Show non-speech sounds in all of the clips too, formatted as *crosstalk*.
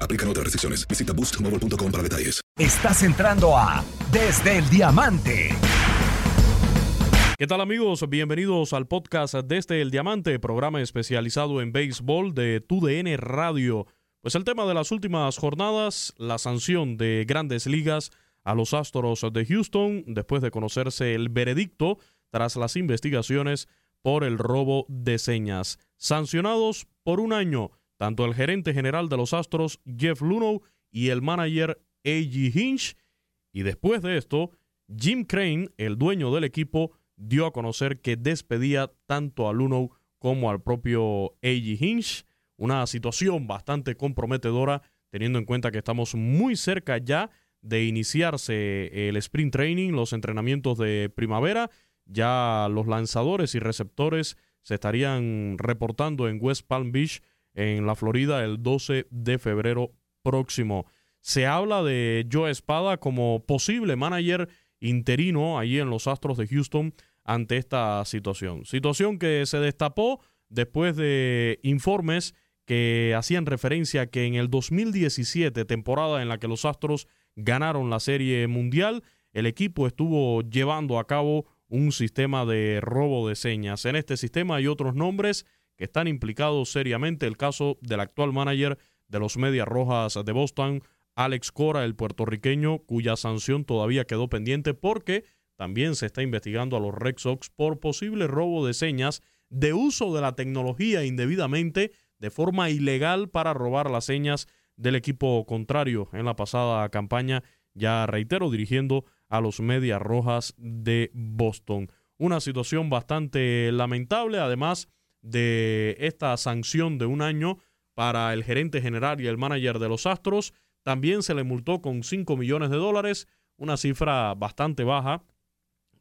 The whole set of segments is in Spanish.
Aplican otras restricciones. Visita boostmobile.com para detalles. Estás entrando a Desde el Diamante. ¿Qué tal amigos? Bienvenidos al podcast Desde el Diamante, programa especializado en béisbol de TUDN Radio. Pues el tema de las últimas jornadas, la sanción de grandes ligas a los Astros de Houston después de conocerse el veredicto tras las investigaciones por el robo de señas. Sancionados por un año, tanto el gerente general de los Astros, Jeff Luno, y el manager A.G. Hinch. Y después de esto, Jim Crane, el dueño del equipo, dio a conocer que despedía tanto a Luno como al propio A.G. Hinch. Una situación bastante comprometedora, teniendo en cuenta que estamos muy cerca ya de iniciarse el sprint training, los entrenamientos de primavera. Ya los lanzadores y receptores se estarían reportando en West Palm Beach, en la Florida, el 12 de febrero próximo. Se habla de Joe Espada como posible manager interino allí en los Astros de Houston ante esta situación. Situación que se destapó después de informes que hacían referencia a que en el 2017, temporada en la que los Astros ganaron la Serie Mundial, el equipo estuvo llevando a cabo un sistema de robo de señas. En este sistema hay otros nombres que están implicados seriamente. El caso del actual manager de los Medias Rojas de Boston, Alex Cora, el puertorriqueño, cuya sanción todavía quedó pendiente porque también se está investigando a los Red Sox por posible robo de señas de uso de la tecnología indebidamente de forma ilegal para robar las señas del equipo contrario en la pasada campaña, ya reitero, dirigiendo a los Medias Rojas de Boston. Una situación bastante lamentable, además de esta sanción de un año para el gerente general y el manager de los Astros. También se le multó con 5 millones de dólares, una cifra bastante baja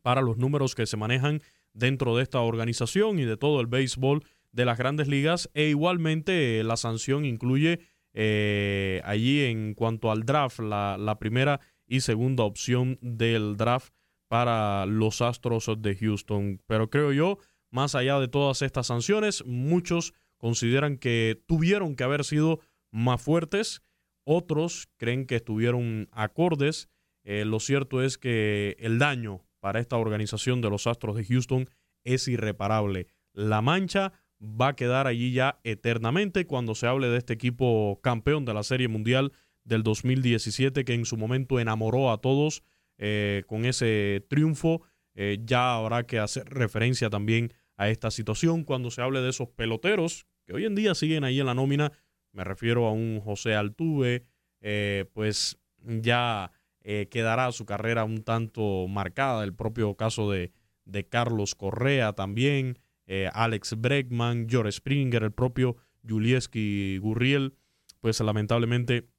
para los números que se manejan dentro de esta organización y de todo el béisbol de las grandes ligas. E igualmente la sanción incluye eh, allí en cuanto al draft, la primera y segunda opción del draft para los Astros de Houston. Pero creo yo, más allá de todas estas sanciones, muchos consideran que tuvieron que haber sido más fuertes, otros creen que estuvieron acordes. Eh, lo cierto es que el daño para esta organización de los Astros de Houston es irreparable. La mancha va a quedar allí ya eternamente cuando se hable de este equipo campeón de la Serie Mundial del 2017 que en su momento enamoró a todos eh, con ese triunfo. Eh, ya habrá que hacer referencia también a esta situación cuando se hable de esos peloteros que hoy en día siguen ahí en la nómina. Me refiero a un José Altuve, eh, pues ya eh, quedará su carrera un tanto marcada. El propio caso de, de Carlos Correa también, eh, Alex Bregman, George Springer, el propio Julieski Gurriel, pues lamentablemente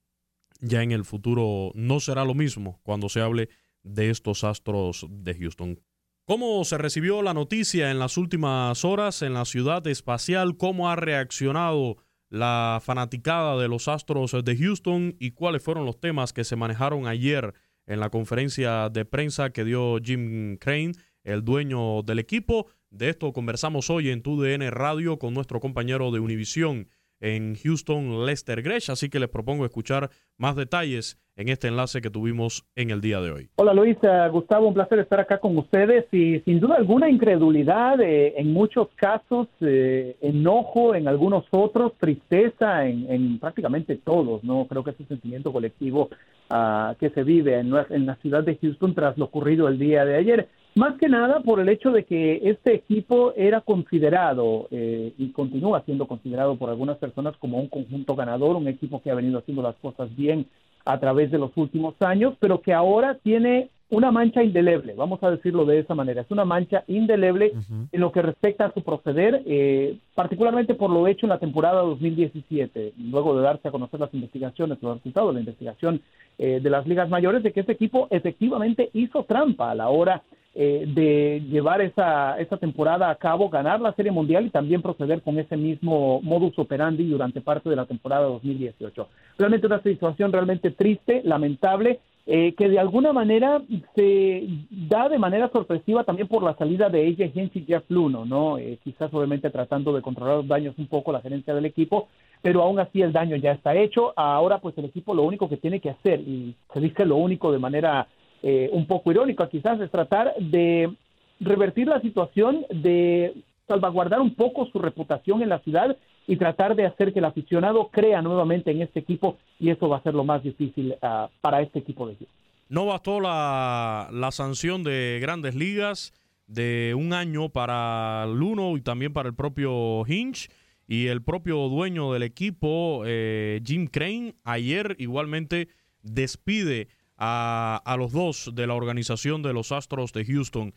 ya en el futuro no será lo mismo cuando se hable de estos astros de Houston. ¿Cómo se recibió la noticia en las últimas horas en la ciudad espacial? ¿Cómo ha reaccionado la fanaticada de los Astros de Houston y cuáles fueron los temas que se manejaron ayer en la conferencia de prensa que dio Jim Crane, el dueño del equipo. De esto conversamos hoy en TUDN Radio con nuestro compañero de Univisión en Houston, Lester Gresh, así que les propongo escuchar más detalles en este enlace que tuvimos en el día de hoy. Hola Luis, Gustavo, un placer estar acá con ustedes y sin duda alguna incredulidad eh, en muchos casos, eh, enojo en algunos otros, tristeza en, prácticamente todos, ¿no? Creo que es un sentimiento colectivo ah, que se vive en, en la ciudad de Houston tras lo ocurrido el día de ayer. Más que nada por el hecho de que este equipo era considerado eh, y continúa siendo considerado por algunas personas como un conjunto ganador, un equipo que ha venido haciendo las cosas bien a través de los últimos años, pero que ahora tiene una mancha indeleble, vamos a decirlo de esa manera, es una mancha indeleble en lo que respecta a su proceder, eh, particularmente por lo hecho en la temporada 2017, luego de darse a conocer las investigaciones, los resultados de la investigación eh, de las ligas mayores, de que este equipo efectivamente hizo trampa a la hora eh, de llevar esa, esa temporada a cabo, ganar la Serie Mundial y también proceder con ese mismo modus operandi durante parte de la temporada 2018. Realmente una situación realmente triste, lamentable, eh, que de alguna manera se da de manera sorpresiva también por la salida de ella Hinch y Jeff Luno, ¿no? Eh, quizás obviamente tratando de controlar los daños un poco la gerencia del equipo, pero aún así el daño ya está hecho. Ahora pues el equipo lo único que tiene que hacer, y se dice lo único de manera eh, un poco irónico quizás es tratar de revertir la situación, de salvaguardar un poco su reputación en la ciudad y tratar de hacer que el aficionado crea nuevamente en este equipo y eso va a ser lo más difícil uh, para este equipo de ellos. No bastó la, la sanción de grandes ligas de un año para Luno y también para el propio Hinch y el propio dueño del equipo, eh, Jim Crane, ayer igualmente despide a, los dos de la organización de los Astros de Houston.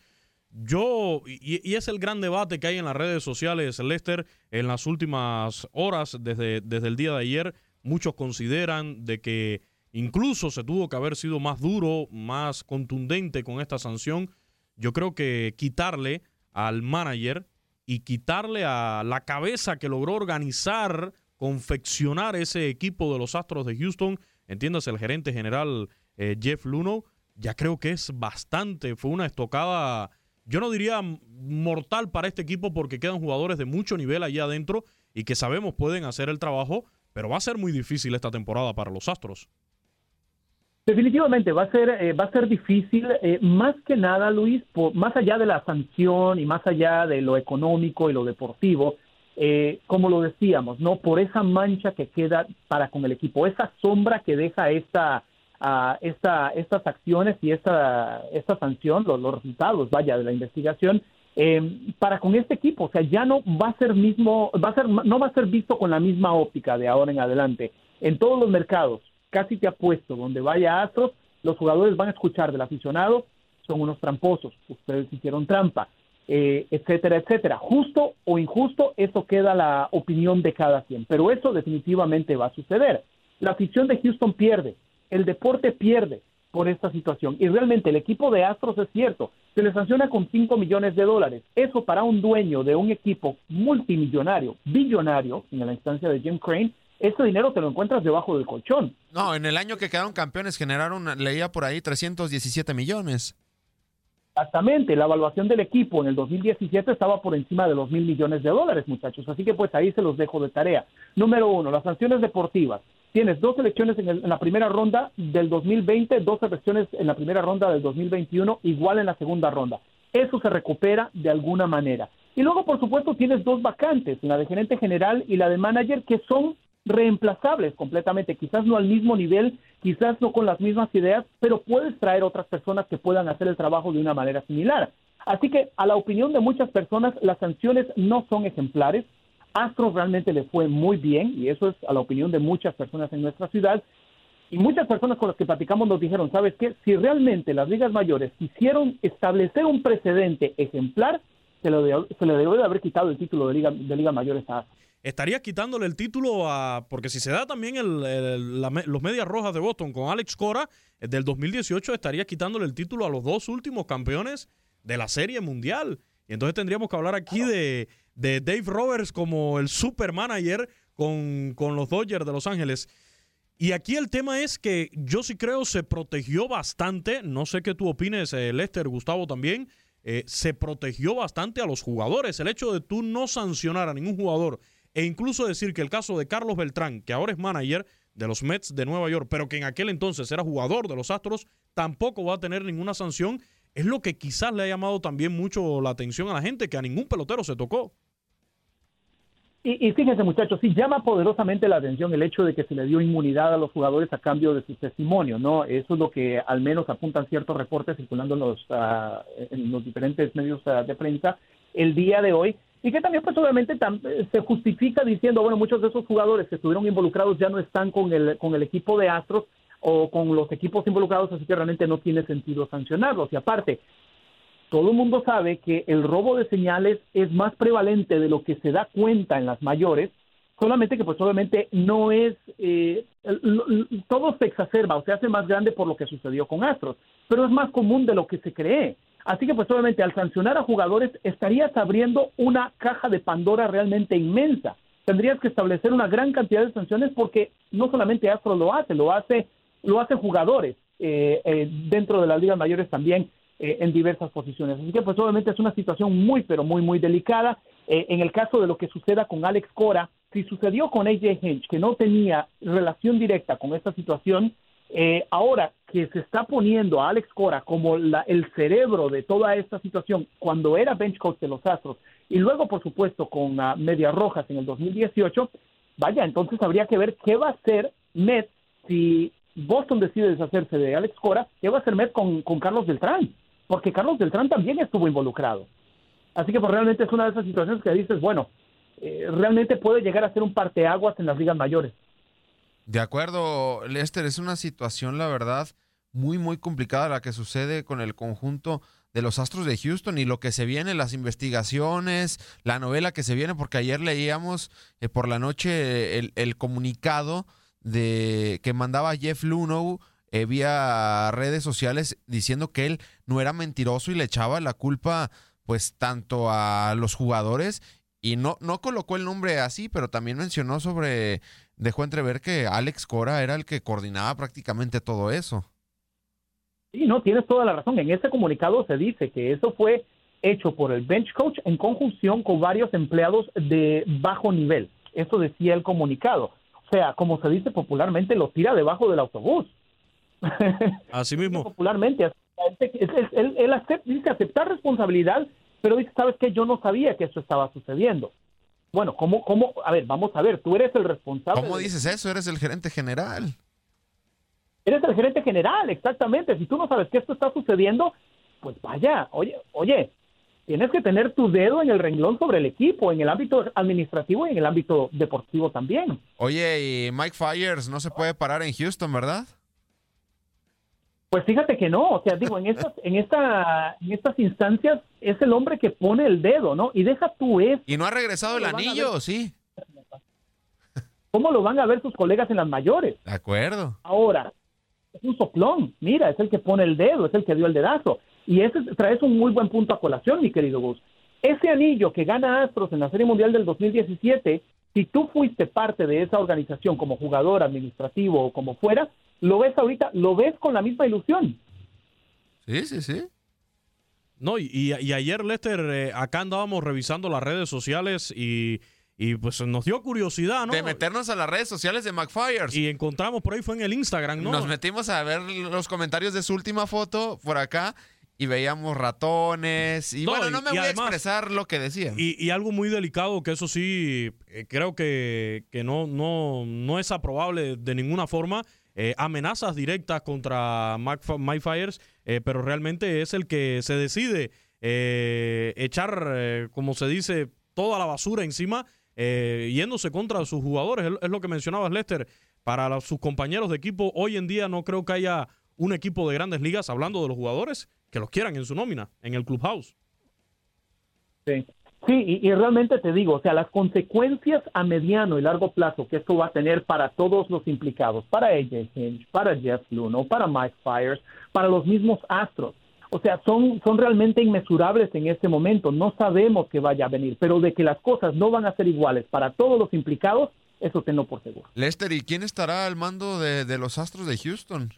Yo, y, es el gran debate que hay en las redes sociales, Lester, en las últimas horas, desde, desde el día de ayer, muchos consideran de que incluso se tuvo que haber sido más duro, más contundente con esta sanción. Yo creo que quitarle al manager y quitarle a la cabeza que logró organizar, confeccionar ese equipo de los Astros de Houston, entiéndase el gerente general eh, Jeff Luno, ya creo que es bastante. Fue una estocada, yo no diría mortal para este equipo porque quedan jugadores de mucho nivel allá adentro y que sabemos pueden hacer el trabajo, pero va a ser muy difícil esta temporada para los Astros. Definitivamente va a ser eh, va a ser difícil eh, más que nada Luis más allá de la sanción y más allá de lo económico y lo deportivo como lo decíamos no por esa mancha que queda para con el equipo esa sombra que deja esta a esta, estas acciones y esta, esta sanción, los, resultados, vaya, de la investigación, em, para con este equipo, o sea, ya no va a ser mismo, va a ser, no va a ser visto con la misma óptica de ahora en adelante. En todos los mercados, casi te apuesto, donde vaya Astros, los jugadores van a escuchar del aficionado, son unos tramposos, ustedes hicieron trampa, eh, etcétera, etcétera. Justo o injusto, eso queda la opinión de cada quien, pero eso definitivamente va a suceder. La afición de Houston pierde, el deporte pierde por esta situación. Y realmente el equipo de Astros es cierto, se le sanciona con 5 millones de dólares. Eso para un dueño de un equipo multimillonario, billonario, en la instancia de Jim Crane, ese dinero te lo encuentras debajo del colchón. No, en el año que quedaron campeones generaron, leía por ahí, 317 millones. Exactamente, la evaluación del equipo en el 2017 estaba por encima de los mil millones de dólares, muchachos. Así que pues ahí se los dejo de tarea. Número uno, las sanciones deportivas. Tienes dos elecciones en, la primera ronda del 2020, dos elecciones en la primera ronda del 2021, igual en la segunda ronda. Eso se recupera de alguna manera. Y luego, por supuesto, tienes dos vacantes, la de gerente general y la de manager, que son reemplazables completamente, quizás no al mismo nivel, quizás no con las mismas ideas, pero puedes traer otras personas que puedan hacer el trabajo de una manera similar. Así que, a la opinión de muchas personas, las sanciones no son ejemplares, Astros realmente le fue muy bien, y eso es a la opinión de muchas personas en nuestra ciudad, Y muchas personas con las que platicamos nos dijeron, ¿sabes qué? Si realmente las ligas mayores quisieron establecer un precedente ejemplar, se, lo de, se le debe de haber quitado el título de Liga, de Liga Mayores a estaría quitándole el título a. Porque si se da también el, los Medias Rojas de Boston con Alex Cora eh, del 2018, estaría quitándole el título a los dos últimos campeones de la Serie Mundial. Y entonces tendríamos que hablar aquí de, de Dave Roberts como el super manager con, con los Dodgers de Los Ángeles. Y aquí el tema es que yo sí creo se protegió bastante, no sé qué tú opines, eh, Lester, Gustavo también, eh, se protegió bastante a los jugadores. El hecho de tú no sancionar a ningún jugador e incluso decir que el caso de Carlos Beltrán, que ahora es manager de los Mets de Nueva York, pero que en aquel entonces era jugador de los Astros, tampoco va a tener ninguna sanción, es lo que quizás le ha llamado también mucho la atención a la gente, que a ningún pelotero se tocó. Y, fíjense muchachos, sí llama poderosamente la atención el hecho de que se le dio inmunidad a los jugadores a cambio de su testimonio, ¿no? Eso es lo que al menos apuntan ciertos reportes circulando en los, los diferentes medios ah, de prensa el día de hoy y que también pues obviamente eh, se justifica diciendo, bueno, muchos de esos jugadores que estuvieron involucrados ya no están con el, con el equipo de Astros o con los equipos involucrados, así que realmente no tiene sentido sancionarlos. Y aparte, todo el mundo sabe que el robo de señales es más prevalente de lo que se da cuenta en las mayores, solamente que pues obviamente no es, eh, todo se exacerba o se hace más grande por lo que sucedió con Astros, pero es más común de lo que se cree. Así que pues obviamente al sancionar a jugadores estarías abriendo una caja de Pandora realmente inmensa. Tendrías que establecer una gran cantidad de sanciones porque no solamente Astro lo hace, lo hace, lo hace jugadores eh, eh, dentro de las ligas mayores también eh, en diversas posiciones. Así que pues obviamente es una situación muy pero muy muy delicada. en el caso de lo que suceda con Alex Cora, si sucedió con AJ Hinch, que no tenía relación directa con esta situación, eh, ahora que se está poniendo a Alex Cora como el cerebro de toda esta situación cuando era bench coach de los Astros y luego, por supuesto, con uh, Medias Rojas en el 2018, vaya, entonces habría que ver qué va a hacer Met si Boston decide deshacerse de Alex Cora, qué va a hacer Met con, Carlos Beltrán, porque Carlos Beltrán también estuvo involucrado. Así que pues realmente es una de esas situaciones que dices, bueno, eh, realmente puede llegar a ser un parteaguas en las ligas mayores. De acuerdo, Lester, es una situación, la verdad, muy, muy complicada la que sucede con el conjunto de los Astros de Houston y lo que se viene, las investigaciones, la novela que se viene, porque ayer leíamos eh, por la noche el, comunicado de que mandaba Jeff Luno eh, vía redes sociales diciendo que él no era mentiroso y le echaba la culpa pues tanto a los jugadores y no, no colocó el nombre así, pero también mencionó sobre dejó entrever que Alex Cora era el que coordinaba prácticamente todo eso. Sí, no, tienes toda la razón. En ese comunicado se dice que eso fue hecho por el bench coach en conjunción con varios empleados de bajo nivel. Eso decía el comunicado. O sea, como se dice popularmente, lo tira debajo del autobús. *laughs* Así mismo. popularmente. Él, él dice aceptar responsabilidad, pero dice, ¿sabes qué? Yo no sabía que eso estaba sucediendo. Bueno, ¿cómo, cómo? A ver, vamos a ver, tú eres el responsable. ¿Cómo dices eso? Eres el gerente general. Eres el gerente general, exactamente. Si tú no sabes que esto está sucediendo, pues vaya, oye, oye, tienes que tener tu dedo en el renglón sobre el equipo, en el ámbito administrativo y en el ámbito deportivo también. Oye, y Mike Fires no se puede parar en Houston, ¿verdad? Pues fíjate que no, o sea, digo, en estas, en esta, en estas instancias es el hombre que pone el dedo, ¿no? Y deja tú eso. Y no ha regresado el anillo, sí. ¿Cómo lo van a ver sus colegas en las mayores? De acuerdo. Ahora, es un soplón, mira, es el que pone el dedo, es el que dio el dedazo. Y ese traes un muy buen punto a colación, mi querido Gus. Ese anillo que gana Astros en la Serie Mundial del 2017, si tú fuiste parte de esa organización como jugador administrativo o como fuera, lo ves ahorita, lo ves con la misma ilusión. Sí, sí, sí. No, y, ayer, Lester, eh, acá andábamos revisando las redes sociales y, pues nos dio curiosidad, ¿no? De meternos a las redes sociales de McFires. Y encontramos por ahí, fue en el Instagram, ¿no? Nos metimos a ver los comentarios de su última foto por acá y veíamos ratones. Y bueno, no me voy a expresar lo que decían. Y, algo muy delicado, que eso sí, eh, creo que, que no, no, no es aprobable de ninguna forma eh, amenazas directas contra Mike eh, pero realmente es el que se decide eh, echar, como se dice, toda la basura encima, yéndose contra sus jugadores. Es, lo que mencionabas, Lester. para sus compañeros de equipo. Hoy en día no creo que haya un equipo de grandes ligas, hablando de los jugadores, que los quieran en su nómina, en el clubhouse. Sí, sí y, realmente te digo, o sea, las consecuencias a mediano y largo plazo que esto va a tener para todos los implicados, para AJ Hinch, para Jeff Luno, para Mike Fires, para los mismos Astros, o sea, son, son realmente inmesurables en este momento. No sabemos qué vaya a venir, pero de que las cosas no van a ser iguales para todos los implicados, eso tengo por seguro. Lester, ¿y quién estará al mando de los Astros de Houston?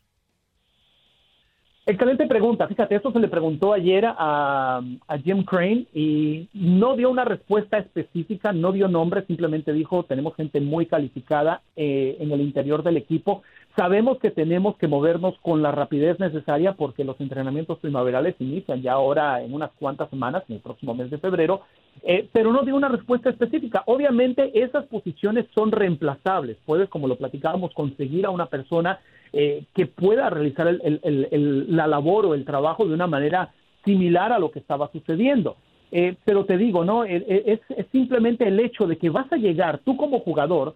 Excelente pregunta. Fíjate, eso se le preguntó ayer a, a, Jim Crane y no dio una respuesta específica, no dio nombre, simplemente dijo, tenemos gente muy calificada eh, en el interior del equipo. Sabemos que tenemos que movernos con la rapidez necesaria porque los entrenamientos primaverales inician ya ahora en unas cuantas semanas, en el próximo mes de febrero, eh, pero no dio una respuesta específica. Obviamente esas posiciones son reemplazables. Puedes, como lo platicábamos, conseguir a una persona eh, que pueda realizar la labor o el trabajo de una manera similar a lo que estaba sucediendo. Eh, pero te digo, ¿no? Eh, es, simplemente el hecho de que vas a llegar, tú como jugador,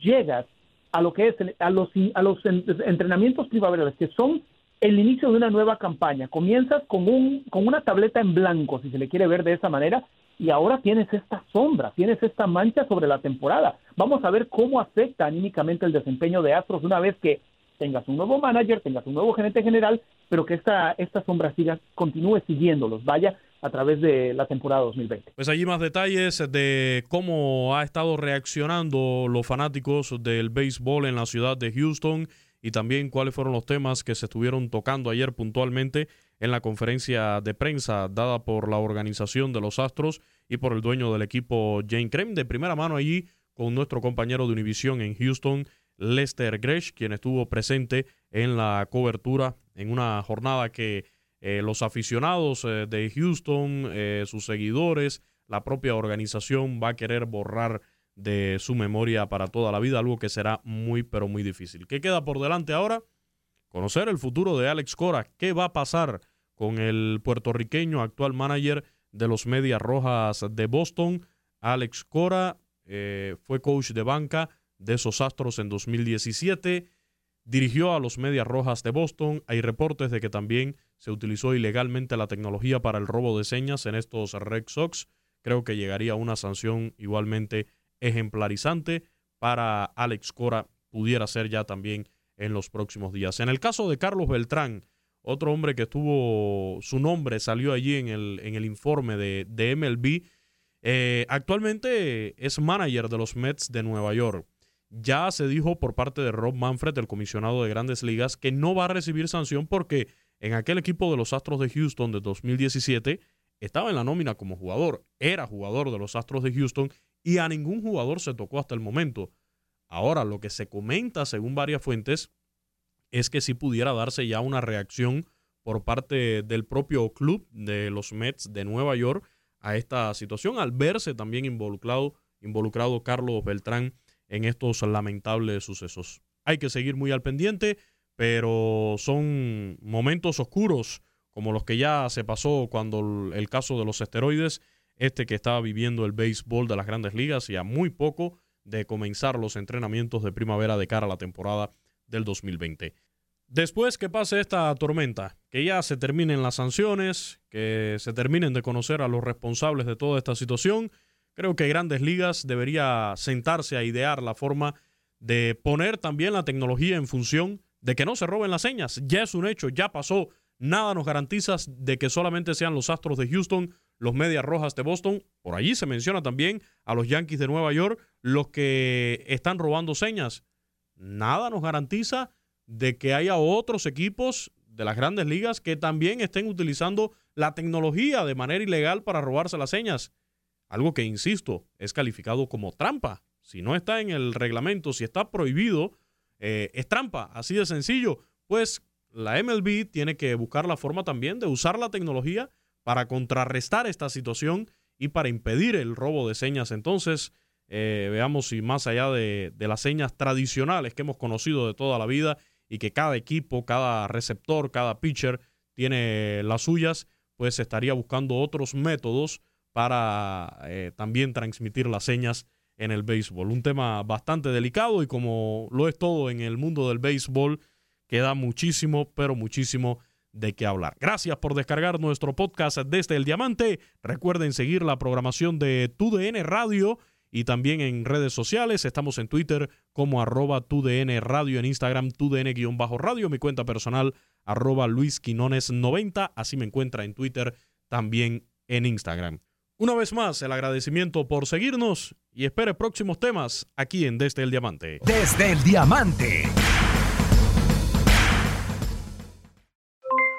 llegas a lo que es, a los, a los entrenamientos privaverales, que son el inicio de una nueva campaña. Comienzas con, un, con una tableta en blanco, si se le quiere ver de esa manera, y ahora tienes esta sombra, tienes esta mancha sobre la temporada. Vamos a ver cómo afecta anímicamente el desempeño de Astros una vez que tengas un nuevo manager, tengas un nuevo gerente general, pero que esta, esta sombra siga, continúe siguiéndolos, vaya a través de la temporada 2020. Pues allí más detalles de cómo ha estado reaccionando los fanáticos del béisbol en la ciudad de Houston y también cuáles fueron los temas que se estuvieron tocando ayer puntualmente en la conferencia de prensa dada por la organización de los Astros y por el dueño del equipo Jane Krem. De primera mano allí con nuestro compañero de Univision en Houston, Lester Gresh, quien estuvo presente en la cobertura en una jornada que eh, los aficionados eh, de Houston, eh, sus seguidores, la propia organización va a querer borrar de su memoria para toda la vida, algo que será muy pero muy difícil. ¿Qué queda por delante ahora? Conocer el futuro de Alex Cora. ¿Qué va a pasar con el puertorriqueño actual manager de los Medias Rojas de Boston? Alex Cora fue coach de banca de esos Astros en 2017. Dirigió a los Medias Rojas de Boston. Hay reportes de que también se utilizó ilegalmente la tecnología para el robo de señas en estos Red Sox. Creo que llegaría una sanción igualmente ejemplarizante para Alex Cora. Pudiera ser ya también en los próximos días. En el caso de Carlos Beltrán, otro hombre que estuvo, su nombre salió allí en el, en el informe de, de MLB. Eh, actualmente es manager de los Mets de Nueva York. Ya se dijo por parte de Rob Manfred, el comisionado de grandes ligas, que no va a recibir sanción porque en aquel equipo de los Astros de Houston de 2017 estaba en la nómina como jugador, era jugador de los Astros de Houston y a ningún jugador se tocó hasta el momento. Ahora, lo que se comenta según varias fuentes es que si pudiera darse ya una reacción por parte del propio club de los Mets de Nueva York a esta situación, al verse también involucrado, involucrado Carlos Beltrán en estos lamentables sucesos. Hay que seguir muy al pendiente, pero son momentos oscuros como los que ya se pasó cuando el caso de los esteroides, este que estaba viviendo el béisbol de las grandes ligas y a muy poco de comenzar los entrenamientos de primavera de cara a la temporada del 2020. Después que pase esta tormenta, que ya se terminen las sanciones, que se terminen de conocer a los responsables de toda esta situación, Creo que Grandes Ligas debería sentarse a idear la forma de poner también la tecnología en función de que no se roben las señas. Ya es un hecho, ya pasó. Nada nos garantiza de que solamente sean los Astros de Houston, los Medias Rojas de Boston. Por allí se menciona también a los Yankees de Nueva York, los que están robando señas. Nada nos garantiza de que haya otros equipos de las grandes ligas que también estén utilizando la tecnología de manera ilegal para robarse las señas. Algo que, insisto, es calificado como trampa. Si no está en el reglamento, si está prohibido, eh, es trampa, así de sencillo. Pues la MLB tiene que buscar la forma también de usar la tecnología para contrarrestar esta situación y para impedir el robo de señas. Entonces, eh, veamos si más allá de, de, las señas tradicionales que hemos conocido de toda la vida y que cada equipo, cada receptor, cada pitcher tiene las suyas, pues estaría buscando otros métodos para eh, también transmitir las señas en el béisbol. Un tema bastante delicado y como lo es todo en el mundo del béisbol, queda muchísimo, pero muchísimo de qué hablar. Gracias por descargar nuestro podcast desde el Diamante. Recuerden seguir la programación de TUDN Radio y también en redes sociales. Estamos en Twitter como arroba TUDN Radio, en Instagram TUDN-radio, mi cuenta personal arroba Luis Quinones 90. Así me encuentra en Twitter, también en Instagram. Una vez más, el agradecimiento por seguirnos y espere próximos temas aquí en Desde el Diamante. Desde el Diamante.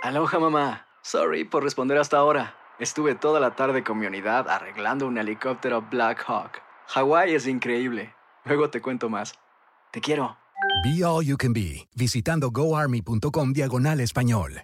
Aloha mamá. Sorry por responder hasta ahora. Estuve toda la tarde con mi unidad arreglando un helicóptero Black Hawk. Hawái es increíble. Luego te cuento más. Te quiero. Be All You Can Be, visitando goarmy.com diagonal español.